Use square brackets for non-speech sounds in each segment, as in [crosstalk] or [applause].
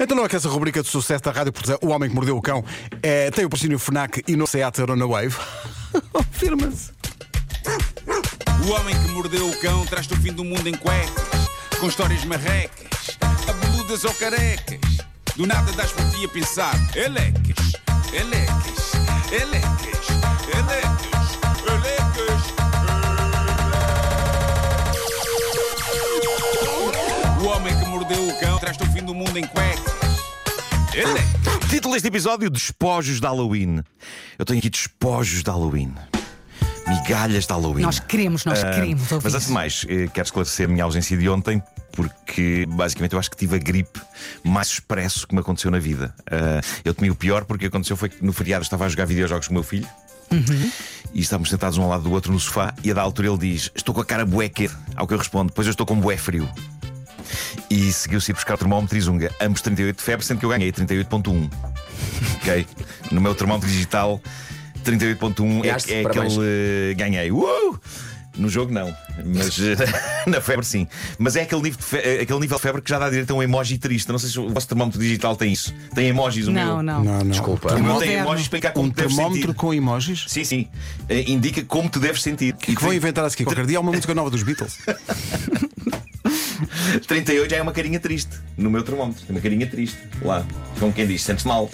Então não é que essa rubrica de sucesso da rádio, porque O Homem que Mordeu o Cão é, tem o patrocínio FNAC e no Seat Arona Wave. [laughs] Firma-se. O homem que mordeu o cão traz-te o fim do mundo em cuecas, com histórias marrecas, abeludas ou carecas. Do nada das por ti a pensar, elecas, elecas, elecas, elecas, elecas. O homem que mordeu o cão traz-te o fim do mundo em cuecas. Elecas. Título deste episódio: Despojos de Halloween. Eu tenho aqui despojos de Halloween. Migalhas de Halloween. Nós queremos, nós Ah, queremos ouvir. Mas antes de mais, eh, quero esclarecer a minha ausência de ontem, porque basicamente eu acho que tive a gripe mais expresso que me aconteceu na vida. Ah, eu temi o pior porque aconteceu foi que no feriado estava a jogar videojogos com o meu filho. Uhum. E estávamos sentados um ao lado do outro no sofá e a da altura ele diz: Estou com a cara bué quente." Ao que eu respondo: Pois eu estou com bué frio. E seguiu-se a ir buscar o termómetro e zunga. Ambos 38 de febre, sendo que eu ganhei 38.1. ok? No meu termómetro digital, 38.1 Ganhaste, é, é parabéns. aquele. eh, ganhei. Uh! No jogo não, mas [laughs] eh, [laughs] na febre sim. Mas é aquele nível, de fe- eh, aquele nível de febre que já dá direito a um emoji triste. Não sei se o vosso termómetro digital tem isso. Tem emojis o Não, meu. não. Não, não. Desculpa. O meu tem emojis para indicar como Um termómetro sentir. com emojis Sim, sim. Indica como te deves sentir. e que vão inventar a seguir. Qualquer dia há uma música nova dos Beatles. [laughs] [laughs] 38 já é uma carinha triste. No meu termómetro. Tem uma carinha triste. Lá. Como quem diz, sentes mal.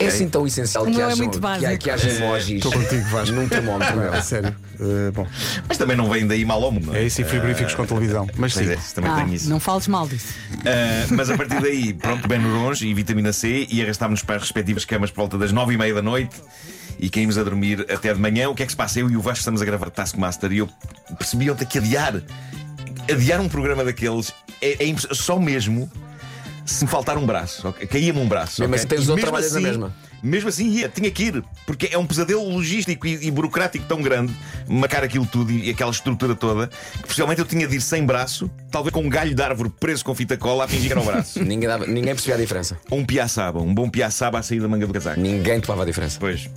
É assim tão essencial que meu é que, básico. que haja emojis Estou contigo, Vasco. num termómetro. meu. É sério. Eh, bom, Mas também não vem daí mal ao mundo. não é isso e frigoríficos com televisão. Mas Pois sim. é, também Ah, tenho isso. não fales mal disso. Ah, mas a partir daí, pronto, Benurons e vitamina C e arrastámos-nos para as respectivas camas por volta das nove e meia da noite e caímos a dormir até de manhã. O que é que se passa? Eu e o Vasco estamos a gravar Taskmaster e eu percebi ontem que adiar, adiar um programa daqueles é, é só mesmo se me faltar um braço. ok? Caía-me um braço. Mesmo ok? assim tens E outro mesmo trabalho na mesma. Mesmo assim ia, tinha que ir, porque é um pesadelo logístico e, e burocrático tão grande, marcar aquilo tudo e, aquela estrutura toda, que possivelmente eu tinha de ir sem braço, talvez com um galho de árvore preso com fita cola a fingir que era o braço. [laughs] Ninguém, dava- ninguém percebia a diferença. Um piaçaba, um bom piaçaba a sair da manga do casaco. Ninguém tomava a diferença. Pois.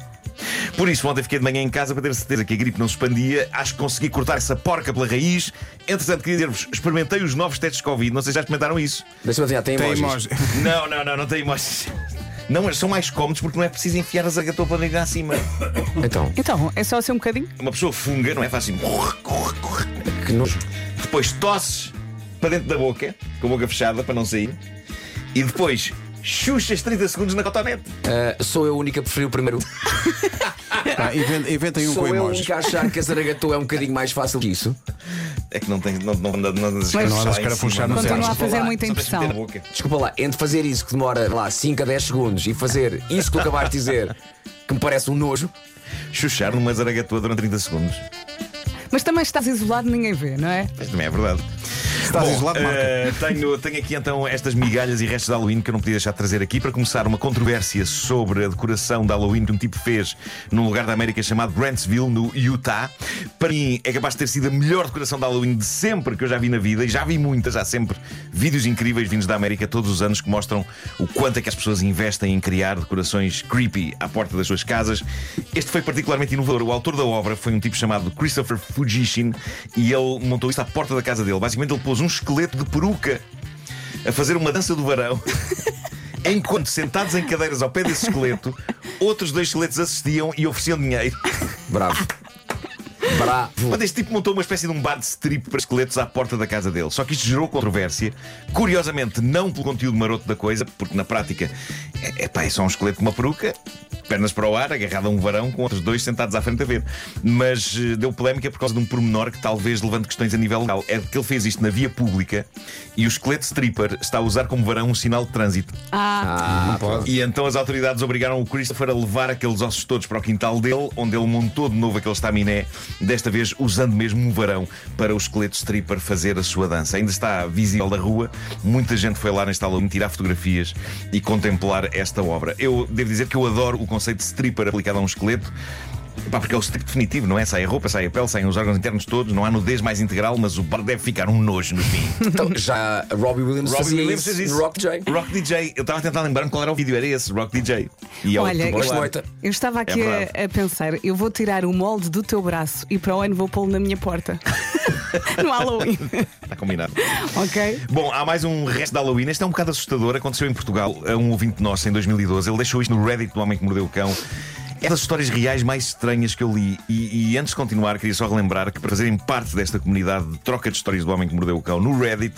Por isso, ontem fiquei de manhã em casa para ter certeza que a gripe não se expandia. Acho que consegui cortar essa porca pela raiz. Entretanto, queria dizer-vos: experimentei os novos testes de Covid. Não sei se já experimentaram isso. Deixa-me adivinhar, tem Tem emojis. emoji. Não, não, não, não tem emojis. Não, mas são mais cómodos porque não é preciso enfiar a zagatou para ligar acima. Então, Então, é só ser um bocadinho? Uma pessoa funga, não é fácil. que nojo. Depois tosses para dentro da boca, com a boca fechada para não sair. E depois chuchas 30 segundos na cotonete. Ah, sou eu a única a preferir o primeiro. [laughs] Inven- Inventem um sou eu a emojis. única a achar que a zaragatua é um bocadinho mais fácil que isso. É que não tem. Não, não, não, não, Mas- Não andas a puxar no Continua céu. a fazer muita impressão. Desculpa lá, entre fazer isso que demora lá 5 a 10 segundos e fazer isso que tu acabaste de dizer, que me parece um nojo, Chuchar numa zaragatua durante 30 segundos. Mas também estás isolado, ninguém vê, não é? Mas também é verdade. Estás Bom, isolado, marca. eh, tenho, tenho aqui então estas migalhas e restos de Halloween que eu não podia deixar de trazer aqui para começar uma controvérsia sobre a decoração de Halloween que um tipo fez num lugar da América chamado Grantsville, no Utah. Para mim é capaz de ter sido a melhor decoração de Halloween de sempre que eu já vi na vida e já vi muitas, há sempre vídeos incríveis vindos da América todos os anos que mostram o quanto é que as pessoas investem em criar decorações creepy à porta das suas casas. Este foi particularmente inovador. O autor da obra foi um tipo chamado Christopher Fujishin e ele montou isto à porta da casa dele. Basicamente, ele pôs um esqueleto de peruca a fazer uma dança do varão. [laughs] Enquanto sentados em cadeiras ao pé desse esqueleto, outros dois esqueletos assistiam e ofereciam dinheiro. bravo. Bravo. Quando este tipo montou uma espécie de um bar de strip para esqueletos à porta da casa dele. Só que isto gerou controvérsia. Curiosamente, não pelo conteúdo maroto da coisa, porque na prática é, é, pá, é só um esqueleto com uma peruca, pernas para o ar, agarrado a um varão, com outros dois sentados à frente a ver. Mas eh, deu polémica por causa de um pormenor que talvez levante questões a nível legal. É que ele fez isto na via pública e o esqueleto stripper está a usar como varão um sinal de trânsito. Ah, Ah, pode. E então as autoridades obrigaram o Christopher a levar aqueles ossos todos para o quintal dele, onde ele montou de novo aquele estaminé, desta vez usando mesmo um varão para o esqueleto stripper fazer a sua dança. Ainda está visível da rua, muita gente foi lá neste Halloween tirar fotografias e contemplar esta obra. Eu devo dizer que eu adoro o conceito de stripper aplicado a um esqueleto. Pá, porque é o strip definitivo, não é? Sai a roupa, sai a pele, saem os órgãos internos todos, não há nudez mais integral, mas o bar deve ficar um nojo no fim. [laughs] Então, já Robbie Williams Robbie fazia Williams isso, isso. Rock J. Rock DJ. Eu estava a tentar lembrar-me qual era o vídeo, era esse, Rock DJ. E é o Olha, eu- eu estava aqui É a, a pensar, eu vou tirar o molde do teu braço e para o ano vou pô-lo na minha porta. [laughs] No Halloween. Está combinado. ok. Bom, há mais um resto de Halloween. Este é um bocado assustador. Aconteceu em Portugal a um ouvinte nosso em 2012. Ele deixou isto no Reddit do Homem que Mordeu o Cão. É das histórias reais mais estranhas que eu li. E, e antes de continuar, queria só relembrar que para fazerem parte desta comunidade de troca de histórias do Homem que Mordeu o Cão no Reddit,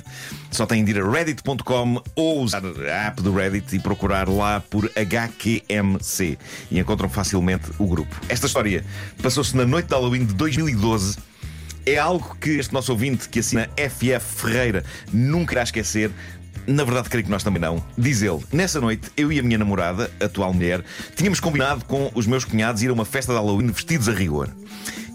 só têm de ir a reddit.com ou usar a app do Reddit e procurar lá por HQMC. E encontram facilmente o grupo. Esta história passou-se na noite de Halloween de 2012. É algo que este nosso ouvinte, que assina FF Ferreira, nunca irá esquecer. Na verdade, creio que nós também não. Diz ele: Nessa noite, eu e a minha namorada, atual mulher, tínhamos combinado com os meus cunhados ir a uma festa de Halloween vestidos a rigor.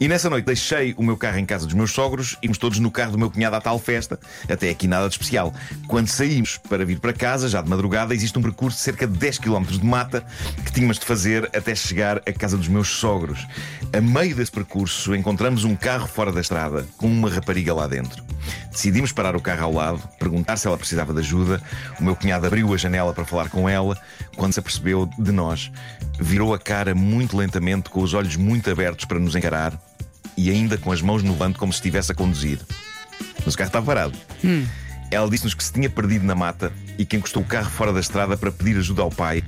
E nessa noite deixei o meu carro em casa dos meus sogros íamos todos no carro do meu cunhado à tal festa. Até aqui nada de especial. Quando saímos para vir para casa, já de madrugada, existe um percurso de cerca de 10 km de mata que tínhamos de fazer até chegar à casa dos meus sogros. A meio desse percurso, encontramos um carro fora da estrada com uma rapariga lá dentro. Decidimos parar o carro ao lado, perguntar se ela precisava de ajuda. O meu cunhado abriu a janela para falar com ela. Quando se apercebeu de nós, virou a cara muito lentamente, com os olhos muito abertos para nos encarar e ainda com as mãos no volante como se estivesse a conduzir. Mas o carro estava parado. Ela disse-nos que se tinha perdido na mata e que encostou o carro fora da estrada para pedir ajuda ao pai.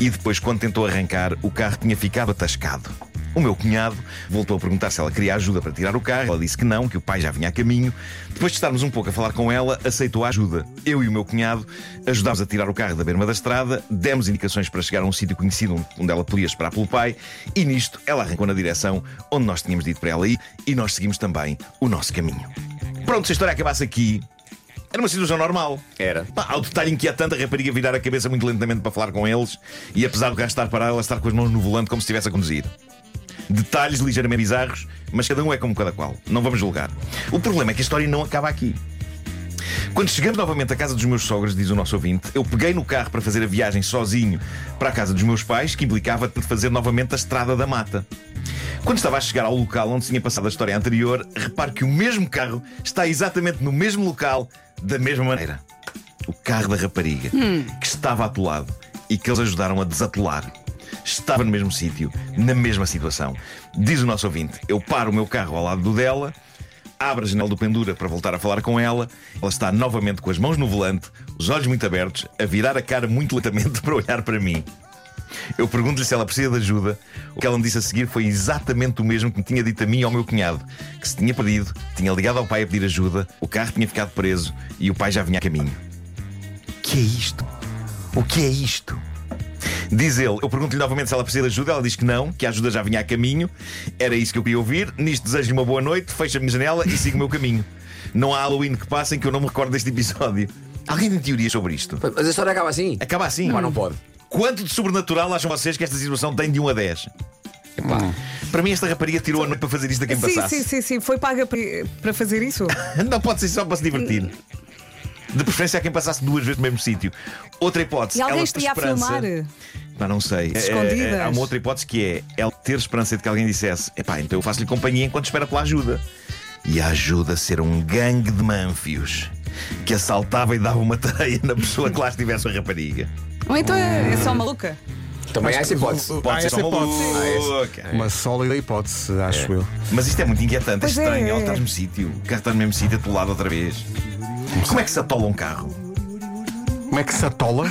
E depois, quando tentou arrancar, o carro tinha ficado atascado. O meu cunhado voltou a perguntar se ela queria ajuda para tirar o carro. Ela disse que não, que o pai já vinha a caminho. Depois de estarmos um pouco a falar com ela, aceitou a ajuda. Eu e o meu cunhado ajudámos a tirar o carro da berma da estrada, demos indicações para chegar a um sítio conhecido onde ela podia esperar pelo pai, e nisto ela arrancou na direção onde nós tínhamos dito para ela ir e nós seguimos também o nosso caminho. Pronto, se a história acabasse aqui, era uma situação normal. Era. Pá, há o detalhe inquietante a rapariga virar a cabeça muito lentamente para falar com eles e apesar do carro estar parado, ela estar com as mãos no volante como se estivesse a conduzir. Detalhes ligeiramente bizarros, mas cada um é como cada qual. Não vamos julgar. O problema é que a história não acaba aqui. Quando chegamos novamente à casa dos meus sogros, diz o nosso ouvinte, eu peguei no carro para fazer a viagem sozinho para a casa dos meus pais, que implicava ter de fazer novamente a estrada da mata. Quando estava a chegar ao local onde tinha passado a história anterior, reparo que o mesmo carro está exatamente no mesmo local, da mesma maneira. O carro da rapariga, que estava atolado e que eles ajudaram a desatolar. Estava no mesmo sítio, na mesma situação. Diz o nosso ouvinte: eu paro o meu carro ao lado do dela, abro a janela do pendura para voltar a falar com ela. Ela está novamente com as mãos no volante, os olhos muito abertos, a virar a cara muito lentamente [laughs] para olhar para mim. Eu pergunto-lhe se ela precisa de ajuda. O que ela me disse a seguir foi exatamente o mesmo que me tinha dito a mim e ao meu cunhado: que se tinha perdido, tinha ligado ao pai a pedir ajuda, o carro tinha ficado preso e o pai já vinha a caminho. O que é isto? O que é isto? Diz ele, eu pergunto-lhe novamente se ela precisa de ajuda. Ela diz que não, que a ajuda já vinha a caminho. Era isso que eu queria ouvir. Nisto desejo-lhe uma boa noite, fecho a minha janela e sigo o meu caminho. Não há Halloween que passe em que eu não me recordo deste episódio. Alguém tem teorias sobre isto? Mas a história acaba assim. Acaba assim. Pá, não pode. Quanto de sobrenatural acham vocês que esta situação tem de 1 a 10? Para mim, esta rapariga tirou a noite para fazer isto a quem Sim, passasse. sim, sim, sim. Foi paga para para fazer isso? [laughs] Não pode ser só para se divertir. De preferência a quem passasse duas vezes no mesmo sítio. Outra hipótese. E alguém ela estaria a filmar? Pá, não sei. É, Escondidas. é, há uma outra hipótese que é ela ter esperança de que alguém dissesse: epá, então eu faço-lhe companhia enquanto espera pela ajuda. E a ajuda ser um gangue de manfios que assaltava e dava uma [laughs] tareia na pessoa que lá estivesse a rapariga. Ou então é, é só maluca? Também há essa hipótese. Pode ser essa só hipótese. Uma sólida hipótese, acho eu. Mas isto é muito inquietante, é Pois é, estranho. é. Ela está no mesmo sítio, o carro está no mesmo sítio, atolado outra vez. Como é que se atola um carro? Como é que se atola?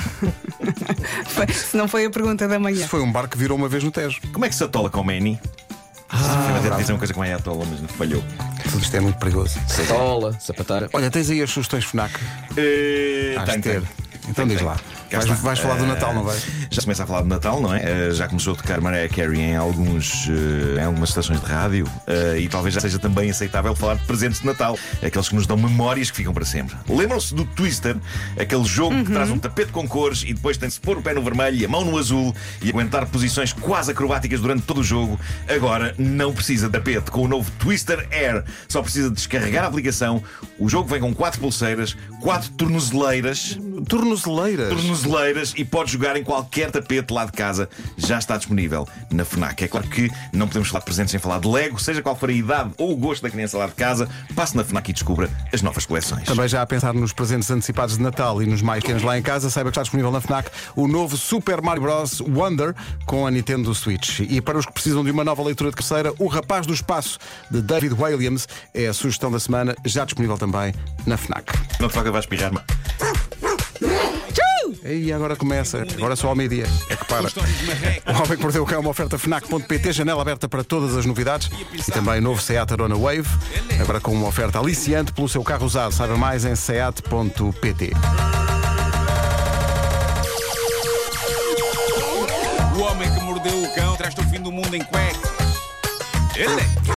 Foi- Se não foi a pergunta da manhã. Se foi um barco que virou uma vez no Tejo. Como é que se atola com o Manny? Ah, deve dizer uma coisa como é a atola, mas não falhou. Tudo isto é muito perigoso. Satola, sapateira. Olha, tens aí as sugestões FNAC. Uh, Has de ter. Então diz lá. Cá Vais, vais falar do Eh, Natal, não vais? Já se começa a falar do Natal, não é? Eh, já começou a tocar Mariah Carey em, alguns, eh, em algumas estações de rádio eh, e talvez já seja também aceitável falar de presentes de Natal, aqueles que nos dão memórias que ficam para sempre. Lembram-se do Twister, aquele jogo que traz um tapete com cores e depois tem de se pôr o pé no vermelho e a mão no azul e aguentar posições quase acrobáticas durante todo o jogo. Agora não precisa de tapete com o novo Twister Air, só precisa de descarregar a aplicação. O jogo vem com quatro pulseiras, quatro tornozeleiras. Tornozeleira tornozeleiras. tornozeleiras e pode jogar em qualquer tapete lá de casa. Já está disponível na FNAC. É claro que não podemos falar de presentes sem falar de Lego, seja qual for a idade ou o gosto da criança lá de casa, passe na FNAC e descubra as novas coleções. Também já a pensar nos presentes antecipados de Natal e nos mais pequenos lá em casa, saiba que está disponível na FNAC o novo Super Mario Bros. Wonder com a Nintendo Switch. E para os que precisam de uma nova leitura de terceira, O Rapaz do Espaço, de David Williams, é a sugestão da semana, já disponível também na FNAC. Não te toca, vais mas. E agora começa, agora só ao meio-dia. É que para. O Homem que Mordeu o Cão é uma oferta FNAC.pt, janela aberta para todas as novidades e também novo Seat Arona Wave, agora com uma oferta aliciante pelo seu carro usado. Saiba mais em seat.pt. O homem que mordeu o cão traz-te o fim do mundo em cuecas. Ele é